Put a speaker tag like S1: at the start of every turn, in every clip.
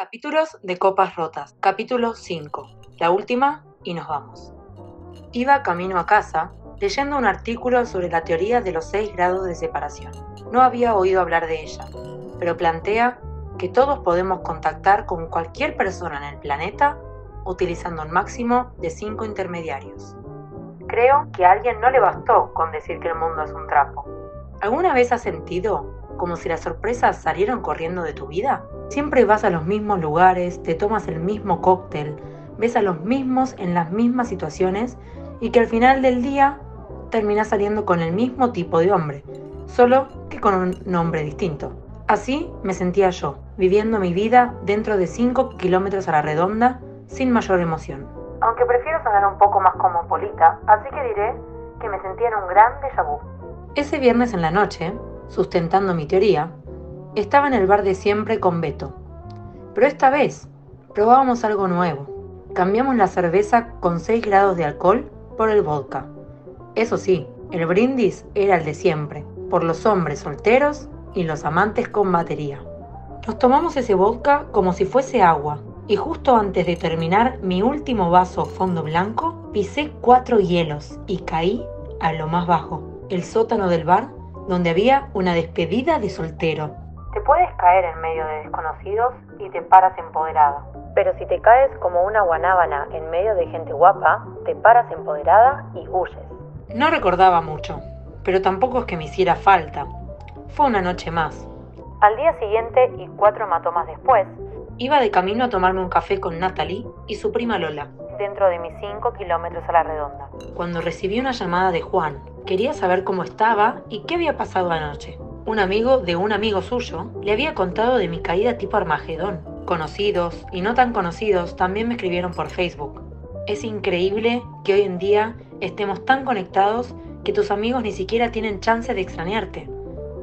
S1: Capítulos de Copas Rotas. Capítulo 5. La última y nos vamos. Iba camino a casa leyendo un artículo sobre la teoría de los 6 grados de separación. No había oído hablar de ella, pero plantea que todos podemos contactar con cualquier persona en el planeta utilizando un máximo de 5 intermediarios. Creo que a alguien no le bastó con decir que el mundo es un trapo. ¿Alguna vez has sentido como si las sorpresas salieron corriendo de tu vida? Siempre vas a los mismos lugares, te tomas el mismo cóctel, ves a los mismos en las mismas situaciones y que al final del día terminas saliendo con el mismo tipo de hombre, solo que con un nombre distinto. Así me sentía yo, viviendo mi vida dentro de 5 kilómetros a la redonda sin mayor emoción. Aunque prefiero sonar un poco más cosmopolita, así que diré que me sentía en un gran déjà vu. Ese viernes en la noche, sustentando mi teoría, estaba en el bar de siempre con Beto. Pero esta vez probábamos algo nuevo. Cambiamos la cerveza con 6 grados de alcohol por el vodka. Eso sí, el brindis era el de siempre, por los hombres solteros y los amantes con batería. Nos tomamos ese vodka como si fuese agua, y justo antes de terminar mi último vaso fondo blanco, pisé cuatro hielos y caí a lo más bajo, el sótano del bar donde había una despedida de soltero. Te puedes caer en medio de desconocidos y te paras empoderada. Pero si te caes como una guanábana en medio de gente guapa, te paras empoderada y huyes. No recordaba mucho, pero tampoco es que me hiciera falta. Fue una noche más. Al día siguiente y cuatro matomas después, iba de camino a tomarme un café con Natalie y su prima Lola, dentro de mis cinco kilómetros a la redonda. Cuando recibí una llamada de Juan, quería saber cómo estaba y qué había pasado anoche un amigo de un amigo suyo le había contado de mi caída tipo Armagedón. Conocidos y no tan conocidos también me escribieron por Facebook. Es increíble que hoy en día estemos tan conectados que tus amigos ni siquiera tienen chance de extrañarte.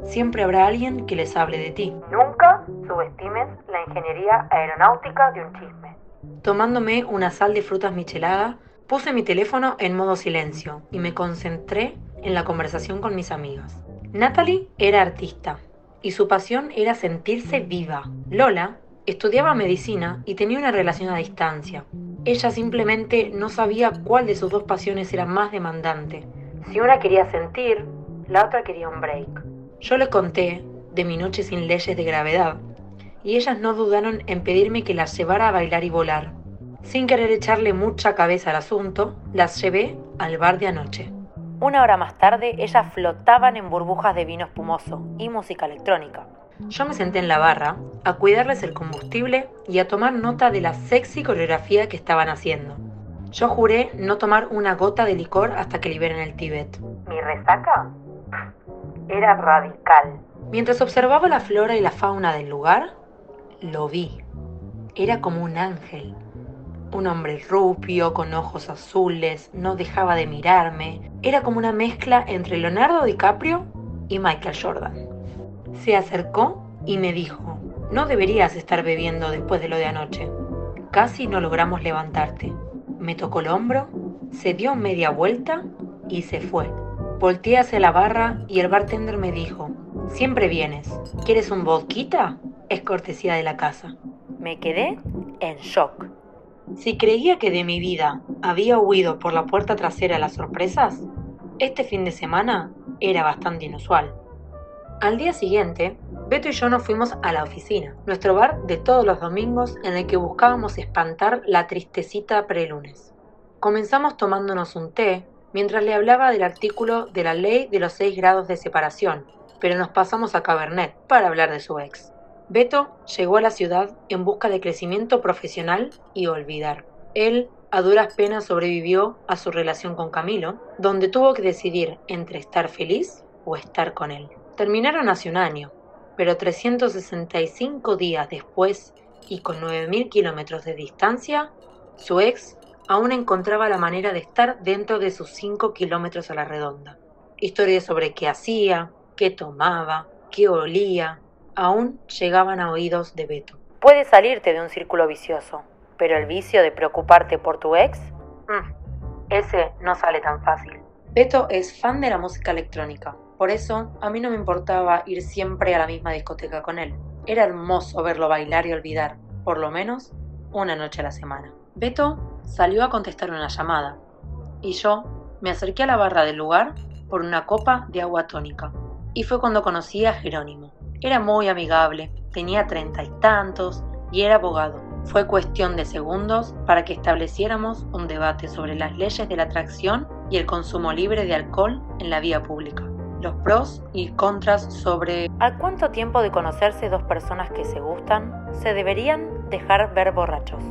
S1: Siempre habrá alguien que les hable de ti. Nunca subestimes la ingeniería aeronáutica de un chisme. Tomándome una sal de frutas michelada, puse mi teléfono en modo silencio y me concentré en la conversación con mis amigas. Natalie era artista y su pasión era sentirse viva. Lola estudiaba medicina y tenía una relación a distancia. Ella simplemente no sabía cuál de sus dos pasiones era más demandante. Si una quería sentir, la otra quería un break. Yo les conté de mi noche sin leyes de gravedad y ellas no dudaron en pedirme que las llevara a bailar y volar. Sin querer echarle mucha cabeza al asunto, las llevé al bar de anoche. Una hora más tarde, ellas flotaban en burbujas de vino espumoso y música electrónica. Yo me senté en la barra a cuidarles el combustible y a tomar nota de la sexy coreografía que estaban haciendo. Yo juré no tomar una gota de licor hasta que liberen el Tíbet. ¿Mi resaca? Era radical. Mientras observaba la flora y la fauna del lugar, lo vi. Era como un ángel. Un hombre rubio, con ojos azules, no dejaba de mirarme. Era como una mezcla entre Leonardo DiCaprio y Michael Jordan. Se acercó y me dijo, no deberías estar bebiendo después de lo de anoche. Casi no logramos levantarte. Me tocó el hombro, se dio media vuelta y se fue. Volteé hacia la barra y el bartender me dijo, siempre vienes. ¿Quieres un vodka? Es cortesía de la casa. Me quedé en shock. Si creía que de mi vida había huido por la puerta trasera las sorpresas, este fin de semana era bastante inusual. Al día siguiente, Beto y yo nos fuimos a la oficina, nuestro bar de todos los domingos en el que buscábamos espantar la tristecita prelunes. Comenzamos tomándonos un té mientras le hablaba del artículo de la ley de los seis grados de separación, pero nos pasamos a Cabernet para hablar de su ex. Beto llegó a la ciudad en busca de crecimiento profesional y olvidar. Él a duras penas sobrevivió a su relación con Camilo, donde tuvo que decidir entre estar feliz o estar con él. Terminaron hace un año, pero 365 días después y con 9.000 kilómetros de distancia, su ex aún encontraba la manera de estar dentro de sus 5 kilómetros a la redonda. Historias sobre qué hacía, qué tomaba, qué olía, aún llegaban a oídos de Beto. Puedes salirte de un círculo vicioso, pero el vicio de preocuparte por tu ex, mm, ese no sale tan fácil. Beto es fan de la música electrónica, por eso a mí no me importaba ir siempre a la misma discoteca con él. Era hermoso verlo bailar y olvidar, por lo menos una noche a la semana. Beto salió a contestar una llamada y yo me acerqué a la barra del lugar por una copa de agua tónica. Y fue cuando conocí a Jerónimo. Era muy amigable, tenía treinta y tantos y era abogado. Fue cuestión de segundos para que estableciéramos un debate sobre las leyes de la atracción y el consumo libre de alcohol en la vía pública. Los pros y contras sobre ¿Al cuánto tiempo de conocerse dos personas que se gustan se deberían dejar ver borrachos?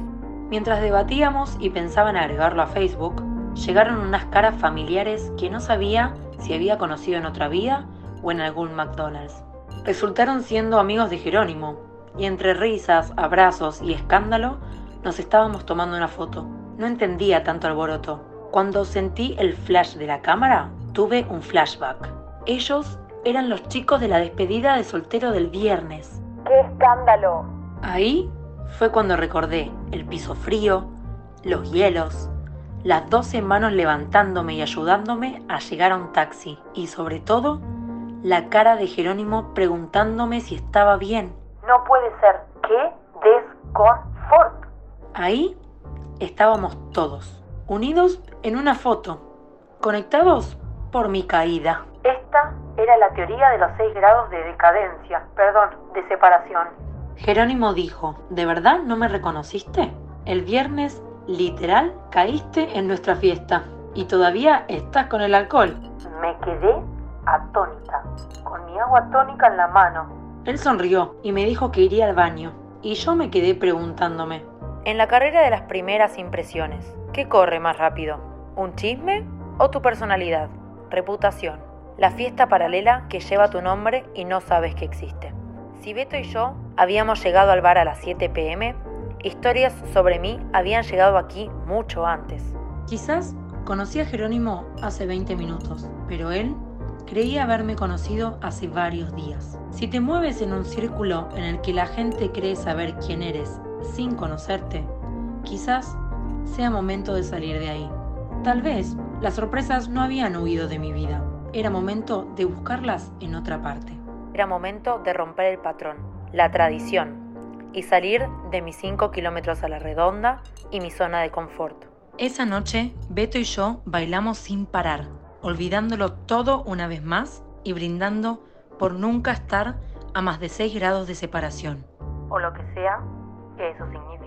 S1: Mientras debatíamos y pensaba en agregarlo a Facebook, llegaron unas caras familiares que no sabía si había conocido en otra vida o en algún McDonald's. Resultaron siendo amigos de Jerónimo, y entre risas, abrazos y escándalo nos estábamos tomando una foto. No entendía tanto alboroto. Cuando sentí el flash de la cámara, tuve un flashback. Ellos eran los chicos de la despedida de soltero del viernes.
S2: ¡Qué escándalo!
S1: Ahí fue cuando recordé el piso frío, los hielos, las doce manos levantándome y ayudándome a llegar a un taxi y sobre todo la cara de Jerónimo preguntándome si estaba bien.
S2: No puede ser. ¡Qué desconfort!
S1: Ahí estábamos todos, unidos en una foto, conectados por mi caída.
S2: Esta era la teoría de los seis grados de decadencia, perdón, de separación.
S1: Jerónimo dijo, ¿de verdad no me reconociste? El viernes Literal, caíste en nuestra fiesta y todavía estás con el alcohol.
S2: Me quedé atónita, con mi agua tónica en la mano.
S1: Él sonrió y me dijo que iría al baño, y yo me quedé preguntándome. En la carrera de las primeras impresiones, ¿qué corre más rápido? ¿Un chisme o tu personalidad? Reputación. La fiesta paralela que lleva tu nombre y no sabes que existe. Si Beto y yo habíamos llegado al bar a las 7 pm, Historias sobre mí habían llegado aquí mucho antes. Quizás conocí a Jerónimo hace 20 minutos, pero él creía haberme conocido hace varios días. Si te mueves en un círculo en el que la gente cree saber quién eres sin conocerte, quizás sea momento de salir de ahí. Tal vez las sorpresas no habían huido de mi vida. Era momento de buscarlas en otra parte. Era momento de romper el patrón, la tradición, y salir de mis 5 kilómetros a la redonda y mi zona de confort. Esa noche, Beto y yo bailamos sin parar, olvidándolo todo una vez más y brindando por nunca estar a más de 6 grados de separación. O lo que sea que eso significa.